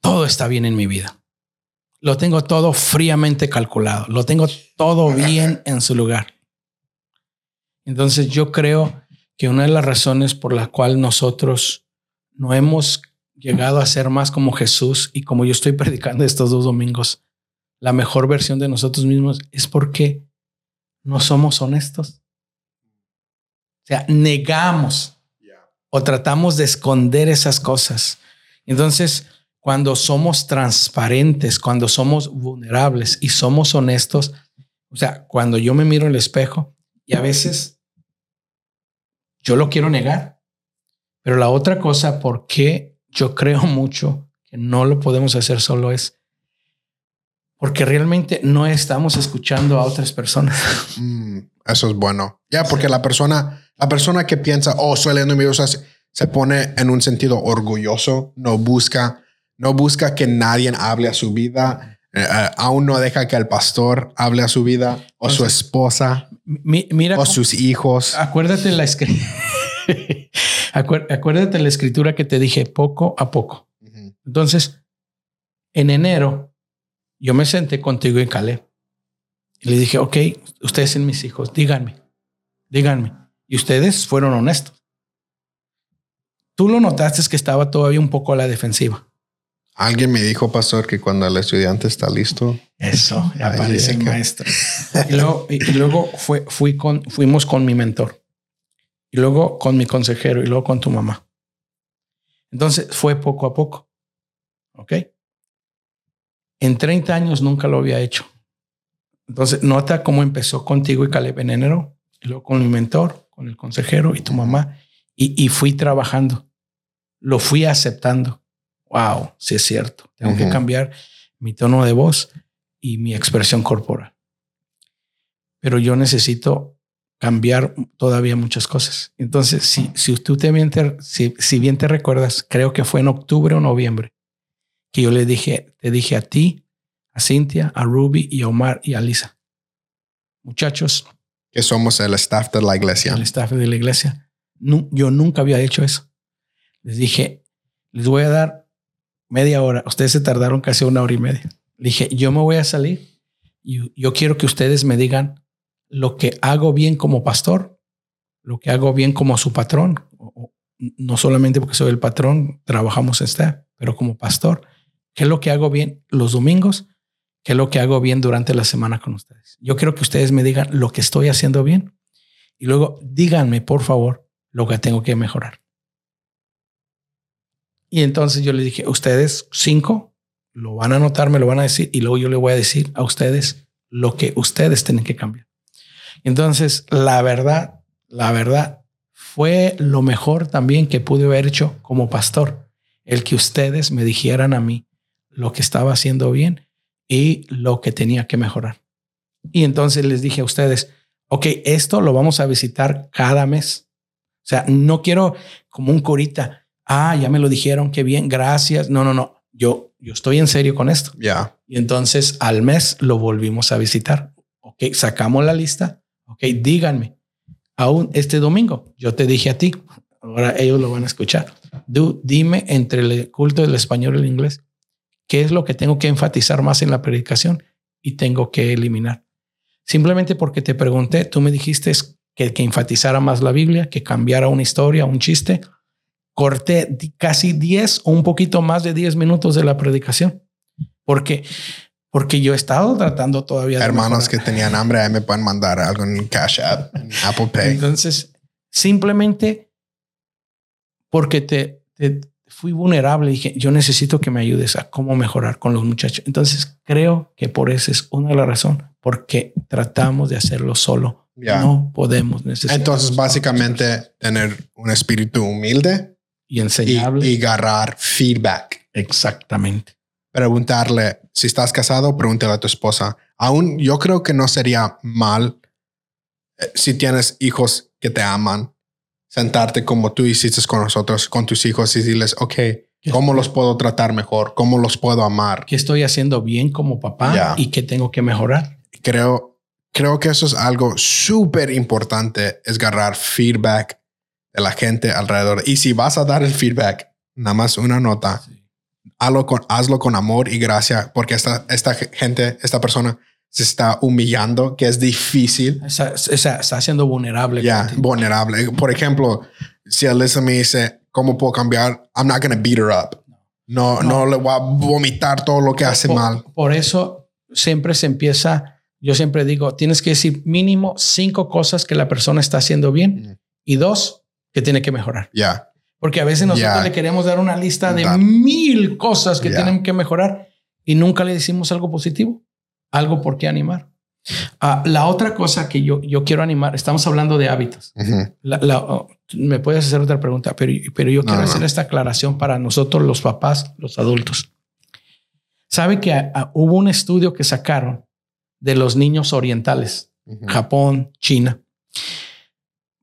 todo está bien en mi vida lo tengo todo fríamente calculado, lo tengo todo bien en su lugar. Entonces yo creo que una de las razones por la cual nosotros no hemos llegado a ser más como Jesús y como yo estoy predicando estos dos domingos, la mejor versión de nosotros mismos es porque no somos honestos. O sea, negamos o tratamos de esconder esas cosas. Entonces, cuando somos transparentes, cuando somos vulnerables y somos honestos, o sea, cuando yo me miro en el espejo y a veces yo lo quiero negar, pero la otra cosa, por qué yo creo mucho que no lo podemos hacer solo es porque realmente no estamos escuchando a otras personas.
Mm, eso es bueno. Ya, porque la persona, la persona que piensa, oh, soy leyendo mi se pone en un sentido orgulloso, no busca no busca que nadie hable a su vida, eh, eh, aún no deja que el pastor hable a su vida o su esposa
mira
o sus hijos.
Acuérdate la, acuérdate la escritura que te dije poco a poco. Entonces, en enero, yo me senté contigo en Caleb y le dije, ok, ustedes son mis hijos, díganme, díganme. Y ustedes fueron honestos. Tú lo notaste que estaba todavía un poco a la defensiva.
Alguien me dijo, pastor, que cuando el estudiante está listo.
Eso, ya aparece el maestro. y luego, y luego fue, fui con, fuimos con mi mentor. Y luego con mi consejero y luego con tu mamá. Entonces fue poco a poco. ¿Ok? En 30 años nunca lo había hecho. Entonces, nota cómo empezó contigo y Caleb en enero, y luego con mi mentor, con el consejero y tu mamá, y, fui trabajando. Lo fui aceptando. Wow, sí es cierto. Tengo que cambiar mi tono de voz y mi expresión corporal. Pero yo necesito cambiar todavía muchas cosas. Entonces, si, si tú te bien si, si bien te recuerdas, creo que fue en octubre o noviembre que yo le dije, te dije a ti, a Cintia, a Ruby y a Omar y a Lisa. Muchachos.
Que somos el staff de la iglesia.
El staff de la iglesia. yo nunca había hecho eso. Les dije, les voy a dar media hora. Ustedes se tardaron casi una hora y media. Dije, yo me voy a salir y yo quiero que ustedes me digan lo que hago bien como pastor, lo que hago bien como su patrón. No solamente porque soy el patrón, trabajamos esta, pero como pastor, ¿qué es lo que hago bien los domingos? ¿Qué es lo que hago bien durante la semana con ustedes? Yo quiero que ustedes me digan lo que estoy haciendo bien y luego díganme, por favor, lo que tengo que mejorar. Y entonces yo le dije, ustedes cinco lo van a anotar, me lo van a decir y luego yo le voy a decir a ustedes lo que ustedes tienen que cambiar. Entonces, la verdad, la verdad fue lo mejor también que pude haber hecho como pastor, el que ustedes me dijeran a mí lo que estaba haciendo bien y lo que tenía que mejorar. Y entonces les dije a ustedes, ok, esto lo vamos a visitar cada mes. O sea, no quiero como un curita, ah, ya me lo dijeron, qué bien, gracias. No, no, no, yo, yo estoy en serio con esto.
Ya.
Y entonces al mes lo volvimos a visitar. Ok, sacamos la lista Ok, díganme, aún este domingo, yo te dije a ti, ahora ellos lo van a escuchar. Du, dime entre el culto del español y el inglés, ¿qué es lo que tengo que enfatizar más en la predicación y tengo que eliminar? Simplemente porque te pregunté, tú me dijiste que, que enfatizara más la Biblia, que cambiara una historia, un chiste. Corté casi 10 o un poquito más de 10 minutos de la predicación. Porque porque yo he estado tratando todavía.
De Hermanos que tenían hambre, ahí me pueden mandar algo en Cash App, en Apple Pay.
Entonces, simplemente porque te, fui vulnerable, dije, yo necesito que me ayudes a cómo mejorar con los muchachos. Entonces, creo que por eso es una de las razones, porque tratamos de hacerlo solo. No podemos necesitar.
Entonces, básicamente, tener un espíritu humilde
y enseñarle
y agarrar feedback.
Exactamente
preguntarle si estás casado, pregúntale a tu esposa. Aún yo creo que no sería mal eh, si tienes hijos que te aman, sentarte como tú hiciste con nosotros, con tus hijos y decirles, ok, ¿cómo los puedo tratar mejor? ¿Cómo los puedo amar?
¿Qué estoy haciendo bien como papá y qué tengo que mejorar?
Creo, creo que eso es algo súper importante, es agarrar feedback de la gente alrededor. Y si vas a dar el feedback, nada más una nota hazlo con, hazlo con amor y gracia, porque esta, esta gente, esta persona se está humillando, que es difícil.
Está, está, siendo vulnerable.
Ya, vulnerable. Por ejemplo, si Alyssa me dice, ¿cómo puedo cambiar? I'm not going to beat her up. No, no, le voy a vomitar todo lo que hace mal.
Por eso siempre se empieza, yo siempre digo, tienes que decir mínimo cinco cosas que la persona está haciendo bien y dos que tiene que mejorar.
Ya.
Porque a veces nosotros le queremos dar una lista de mil cosas que tienen que mejorar y nunca le decimos algo positivo, algo por qué animar. Ah, la otra cosa que yo, yo quiero animar, estamos hablando de hábitos. Oh, me puedes hacer otra pregunta, pero, pero yo quiero hacer esta aclaración para nosotros los papás, los adultos. Sabe que ah, ah, hubo un estudio que sacaron de los niños orientales, Japón, China.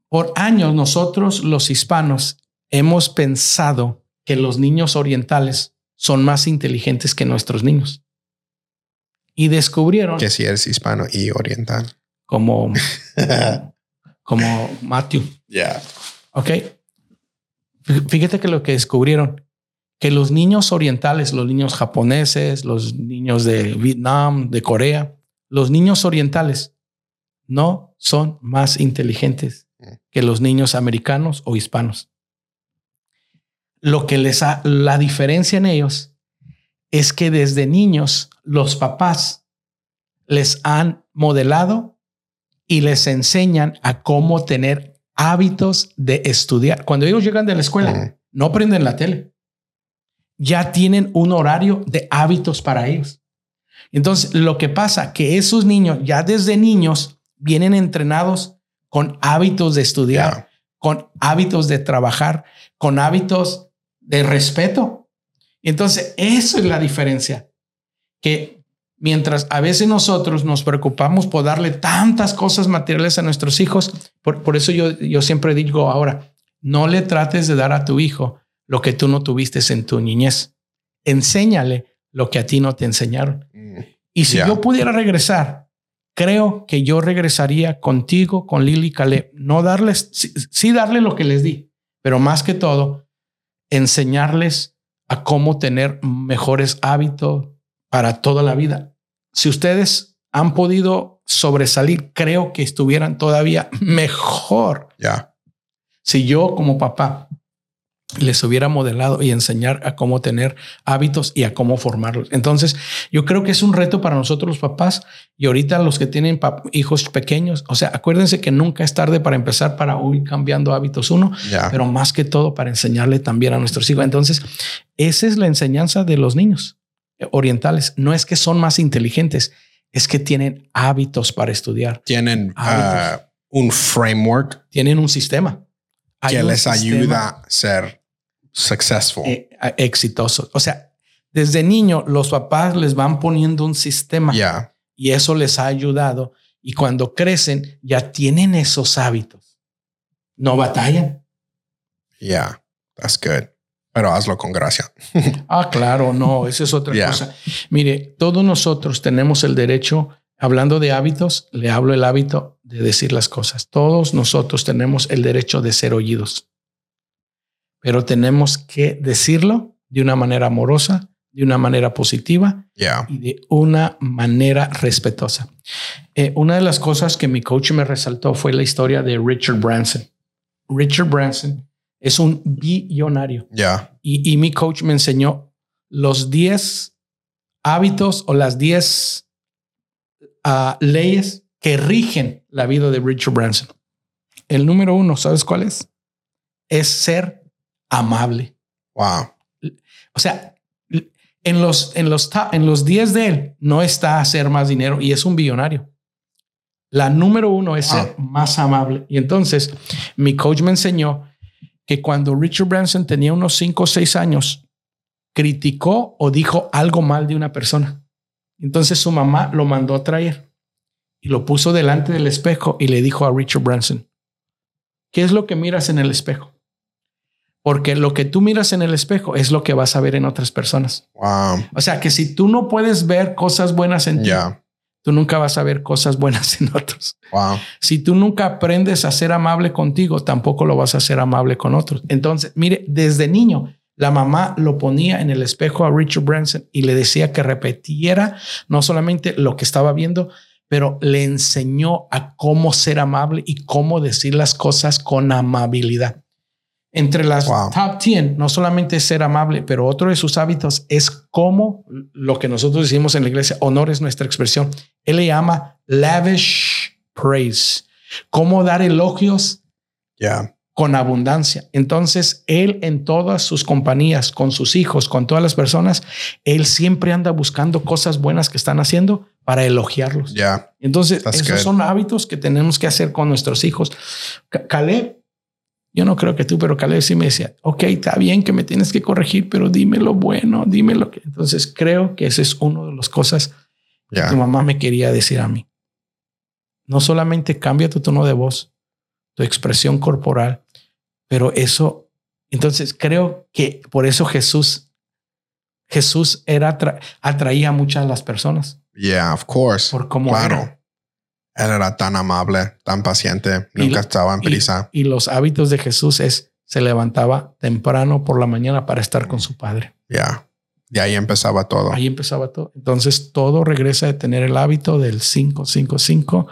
Por años nosotros los hispanos hemos pensado que los niños orientales son más inteligentes que nuestros niños. Y descubrieron...
Que si eres hispano y oriental.
Como, como Matthew.
Ya.
Ok. Fíjate que lo que descubrieron, que los niños orientales, los niños japoneses, los niños de Vietnam, de Corea, los niños orientales no son más inteligentes. Que los niños americanos o hispanos lo que les ha, la diferencia en ellos es que desde niños los papás les han modelado y les enseñan a cómo tener hábitos de estudiar. Cuando ellos llegan de la escuela, no prenden la tele. ya tienen un horario de hábitos para ellos. Entonces, lo que pasa que esos niños ya desde niños vienen entrenados con hábitos de estudiar, con hábitos de trabajar, con hábitos de respeto. Entonces, eso es la diferencia. Que mientras a veces nosotros nos preocupamos por darle tantas cosas materiales a nuestros hijos, por, por eso yo, yo siempre digo ahora, no le trates de dar a tu hijo lo que tú no tuviste en tu niñez. Enséñale lo que a ti no te enseñaron. Mm. Y si yo pudiera regresar, creo que yo regresaría contigo, con Lili Caleb. No darles, sí, sí darle lo que les di, pero más que todo, enseñarles a cómo tener mejores hábitos para toda la vida. Si ustedes han podido sobresalir, creo que estuvieran todavía mejor.
Ya.
Si yo como papá les hubiera modelado y enseñar a cómo tener hábitos y a cómo formarlos. Entonces, yo creo que es un reto para nosotros los papás y ahorita los que tienen hijos pequeños, o sea, acuérdense que nunca es tarde para empezar para ir cambiando hábitos uno, pero más que todo para enseñarle también a nuestros hijos. Entonces, esa es la enseñanza de los niños orientales. No es que son más inteligentes, es que tienen hábitos para estudiar.
Tienen uh, un framework.
Tienen un sistema
que les ayuda a ser successful.
Eh, exitosos. O sea, desde niño los papás les van poniendo un sistema y eso les ha ayudado. Y cuando crecen ya tienen esos hábitos. No batallan.
Yeah, that's good. Pero hazlo con gracia.
ah, claro, no, esa es otra cosa. Mire, todos nosotros tenemos el derecho Hablando de hábitos, le hablo el hábito de decir las cosas. Todos nosotros tenemos el derecho de ser oídos, pero tenemos que decirlo de una manera amorosa, de una manera positiva y de una manera respetuosa. Eh, una de las cosas que mi coach me resaltó fue la historia de Richard Branson. Richard Branson es un billonario. Y, y mi coach me enseñó los 10 hábitos o las 10 leyes que rigen la vida de Richard Branson. El número uno, ¿sabes cuál es? Es ser amable.
Wow.
O sea, en los, en los, en los 10 de él no está hacer más dinero y es un billonario. La número uno es ser más amable. Y entonces mi coach me enseñó que cuando Richard Branson tenía unos 5 o 6 años, criticó o dijo algo mal de una persona. Entonces su mamá lo mandó a traer y lo puso delante del espejo y le dijo a Richard Branson, ¿qué es lo que miras en el espejo? Porque lo que tú miras en el espejo es lo que vas a ver en otras personas. O sea que si tú no puedes ver cosas buenas en ti, tú nunca vas a ver cosas buenas en otros. Si tú nunca aprendes a ser amable contigo, tampoco lo vas a ser amable con otros. Entonces, mire, desde niño la mamá lo ponía en el espejo a Richard Branson y le decía que repetiera no solamente lo que estaba viendo, pero le enseñó a cómo ser amable y cómo decir las cosas con amabilidad. Entre las top 10, no solamente ser amable, pero otro de sus hábitos es cómo lo que nosotros decimos en la iglesia, honor es nuestra expresión. Él le llama lavish praise, cómo dar elogios
yeah
con abundancia. Entonces, él en todas sus compañías, con sus hijos, con todas las personas, él siempre anda buscando cosas buenas que están haciendo para elogiarlos.
Ya.
Entonces, esos son hábitos que tenemos que hacer con nuestros hijos. Caleb, yo no creo que tú, pero Caleb sí me decía, ok, está bien que me tienes que corregir, pero dime lo bueno, dime lo que. Entonces, creo que ese es uno de las cosas que tu mamá me quería decir a mí. No solamente cambia tu tono de voz, tu expresión corporal, pero eso, entonces creo que por eso Jesús, Jesús era atraía a muchas las personas.
Yeah, of course.
Por cómo
claro. Él era tan amable, tan paciente, nunca estaba en prisa.
Y, los hábitos de Jesús es se levantaba temprano por la mañana para estar con su padre.
Ya. De ahí empezaba todo.
Ahí empezaba todo. Entonces todo regresa de tener el hábito del 5, 5, 5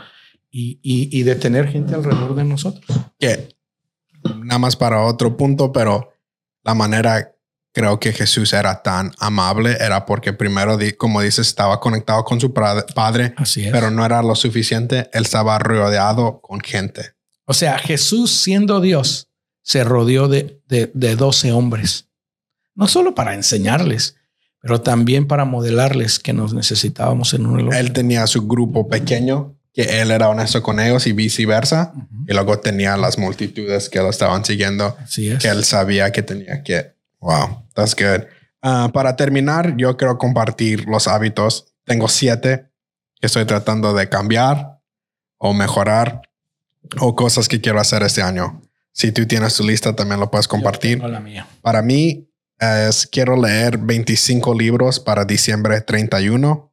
y, y, y de tener gente alrededor de nosotros.
Que nada más para otro punto, pero la manera creo que Jesús era tan amable era porque primero, como dices, estaba conectado con su padre,
Así
pero no era lo suficiente. Él estaba rodeado con gente.
O sea, Jesús siendo Dios se rodeó de, de, de 12 hombres, no solo para enseñarles, pero también para modelarles que nos necesitábamos en un
Él tenía su grupo pequeño, que él era honesto con ellos y viceversa. Y luego tenía las multitudes que lo estaban siguiendo, que él sabía que tenía que. Wow, that's good. Ah, para terminar, yo quiero compartir los hábitos. Tengo siete que estoy tratando de cambiar o mejorar o cosas que quiero hacer este año. Si tú tienes tu lista, también lo puedes compartir. Para mí, es, quiero leer 25 libros para diciembre 31.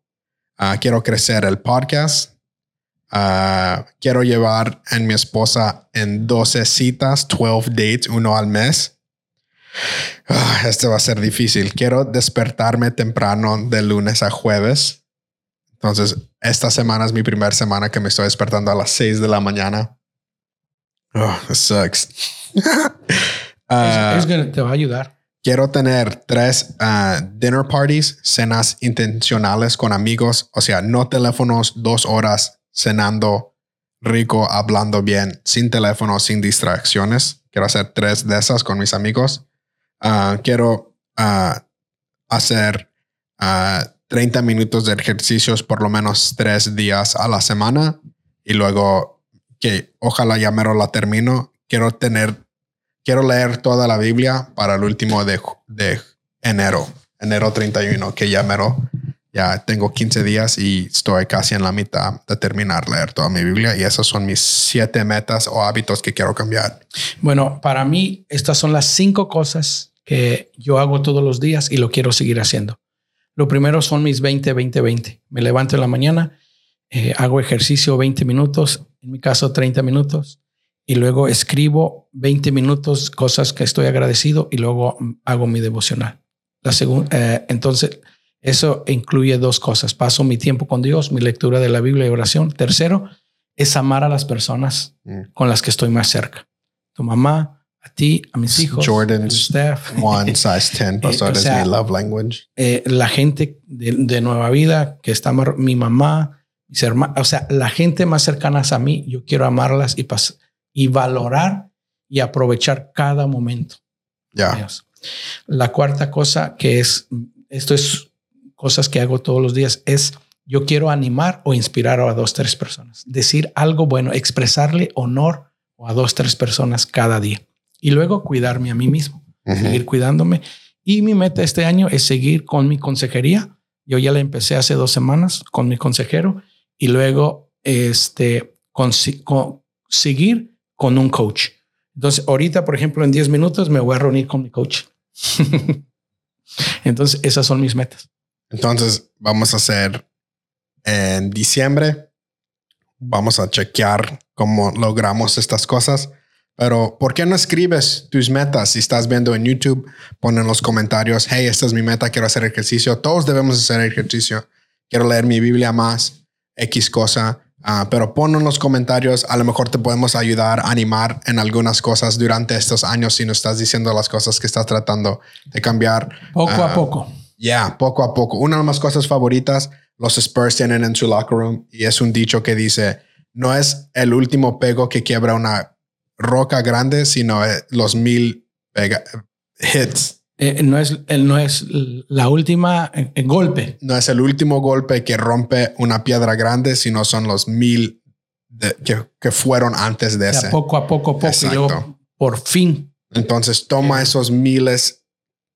Ah, quiero crecer el podcast. Ah, quiero llevar a mi esposa en 12 citas, 12 dates, uno al mes. Ah, este va a ser difícil. Quiero despertarme temprano de lunes a jueves. Entonces, esta semana es mi primera semana que me estoy despertando a las 6 de la mañana. Oh, it sucks.
te va a ayudar.
Quiero tener tres uh, dinner parties, cenas intencionales con amigos, o sea, no teléfonos, dos horas cenando rico, hablando bien, sin teléfono, sin distracciones. Quiero hacer tres de esas con mis amigos. Uh, quiero uh, hacer 30 minutos de ejercicios por lo menos tres días a la semana y luego que ojalá ya mero la termino. Quiero tener quiero leer toda la Biblia para el último de, de enero, enero 31, que ya mero, ya tengo 15 días y estoy casi en la mitad de terminar leer toda mi Biblia y esas son mis siete metas o hábitos que quiero cambiar.
Bueno, para mí estas son las cinco cosas que yo hago todos los días y lo quiero seguir haciendo. Lo primero son mis 20, 20, 20. Me levanto en la mañana, eh, hago ejercicio 20 minutos, en mi caso 30 minutos, y luego escribo 20 minutos cosas que estoy agradecido y luego hago mi devocional. La segunda, eh, entonces, eso incluye dos cosas. Paso mi tiempo con Dios, mi lectura de la Biblia y oración. Tercero, es amar a las personas mm. con las que estoy más cerca. Tu mamá, a ti, a mis hijos.
Jordan's Steph. one size 10 eh, love language.
Eh, la gente de, Nueva Vida, que está mi mamá, mis hermanos, o sea, la gente más cercana a mí, yo quiero amarlas y pasar y valorar y aprovechar cada momento.
Ya.
La cuarta cosa que es, esto es cosas que hago todos los días, es yo quiero animar o inspirar a dos, tres personas. Decir algo bueno, expresarle honor a dos, tres personas cada día. Y luego cuidarme a mí mismo, seguir cuidándome. Y mi meta este año es seguir con mi consejería. Yo ya la empecé hace dos semanas con mi consejero y luego este, con, seguir con un coach. Entonces, ahorita, por ejemplo, en 10 minutos me voy a reunir con mi coach. Entonces, esas son mis metas.
Entonces, vamos a hacer en diciembre, vamos a chequear cómo logramos estas cosas. Pero, ¿por qué no escribes tus metas? Si estás viendo en YouTube, pon en los comentarios, hey, esta es mi meta, quiero hacer ejercicio. Todos debemos hacer ejercicio. Quiero leer mi Biblia más, X cosa. Ah, pero pon en los comentarios, a lo mejor te podemos ayudar, animar en algunas cosas durante estos años si no estás diciendo las cosas que estás tratando de cambiar.
Poco a ah, poco.
Ya, poco a poco. Una de mis cosas favoritas, los Spurs tienen en su locker room y es un dicho que dice, no es el último pego que quiebra una roca grande, sino eh, los mil hits
eh, no, es, no es la última eh, golpe.
No es el último golpe que rompe una piedra grande, sino son los mil que, fueron antes de ese.
Poco a poco, poco, y luego por fin.
Entonces toma eh. esos miles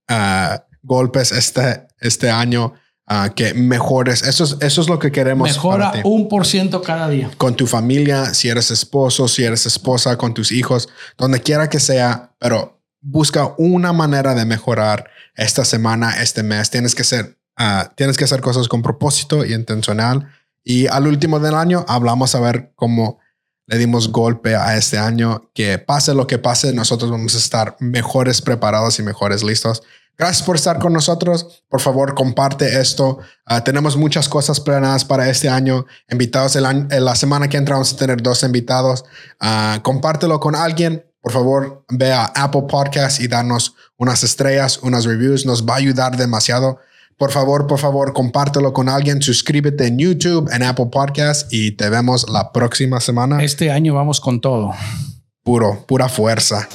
uh, golpes este, este año uh, que mejores. Eso es, eso es lo que queremos.
Mejora un por ciento cada día.
Con tu familia, si eres esposo, si eres esposa, con tus hijos, donde quiera que sea, pero busca una manera de mejorar esta semana, este mes. Tienes que ser, ah, tienes que hacer cosas con propósito y intencional. Y al último del año hablamos a ver cómo le dimos golpe a este año. Que pase lo que pase, nosotros vamos a estar mejores preparados y mejores listos. Gracias por estar con nosotros. Por favor, comparte esto. Ah, tenemos muchas cosas planeadas para este año. Invitados el año, la semana que entra vamos a tener dos invitados. Uh, compártelo con alguien por favor, ve a Apple Podcast y danos unas estrellas, unas reviews. Nos va a ayudar demasiado. Por favor, por favor, compártelo con alguien. Suscríbete en YouTube, en Apple Podcast y te vemos la próxima semana.
Este año vamos con todo.
Puro, pura fuerza.